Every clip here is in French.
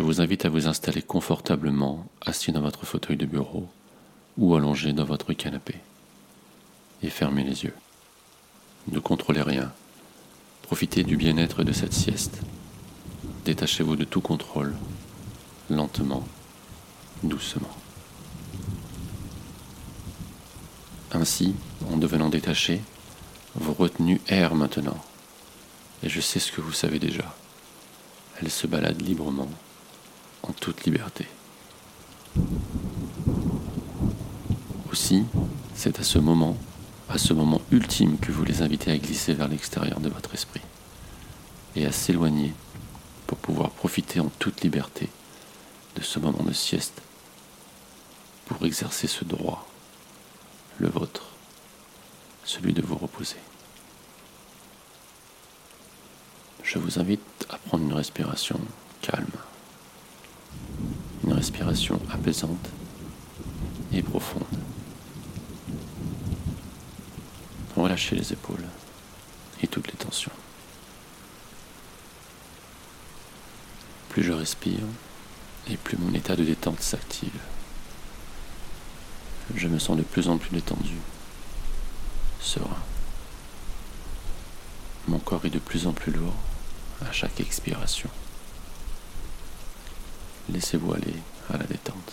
Je vous invite à vous installer confortablement, assis dans votre fauteuil de bureau ou allongé dans votre canapé. Et fermez les yeux. Ne contrôlez rien. Profitez du bien-être de cette sieste. Détachez-vous de tout contrôle, lentement, doucement. Ainsi, en devenant détaché, vos retenues errent maintenant. Et je sais ce que vous savez déjà. Elles se baladent librement, toute liberté. Aussi, c'est à ce moment, à ce moment ultime que vous les invitez à glisser vers l'extérieur de votre esprit et à s'éloigner pour pouvoir profiter en toute liberté de ce moment de sieste pour exercer ce droit le vôtre, celui de vous reposer. Je vous invite à prendre une respiration calme, respiration apaisante et profonde. Relâchez les épaules et toutes les tensions. Plus je respire, et plus mon état de détente s'active je me sens de plus en plus détendu, serein. Mon corps est de plus en plus lourd à chaque expiration. Laissez-vous aller à la détente.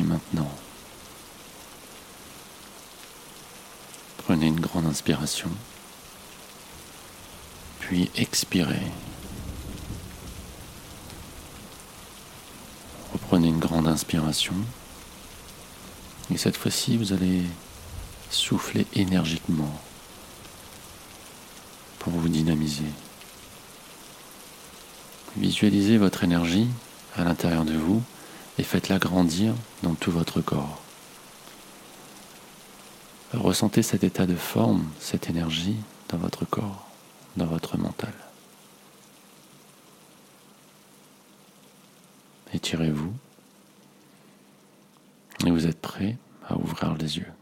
Maintenant. Prenez une grande inspiration, puis expirez. Reprenez une grande inspiration. Et cette fois-ci, vous allez souffler énergiquement pour vous dynamiser. Visualisez votre énergie à l'intérieur de vous et faites-la grandir dans tout votre corps. Ressentez cet état de forme, cette énergie dans votre corps, dans votre mental. Étirez-vous et vous êtes prêt à ouvrir les yeux.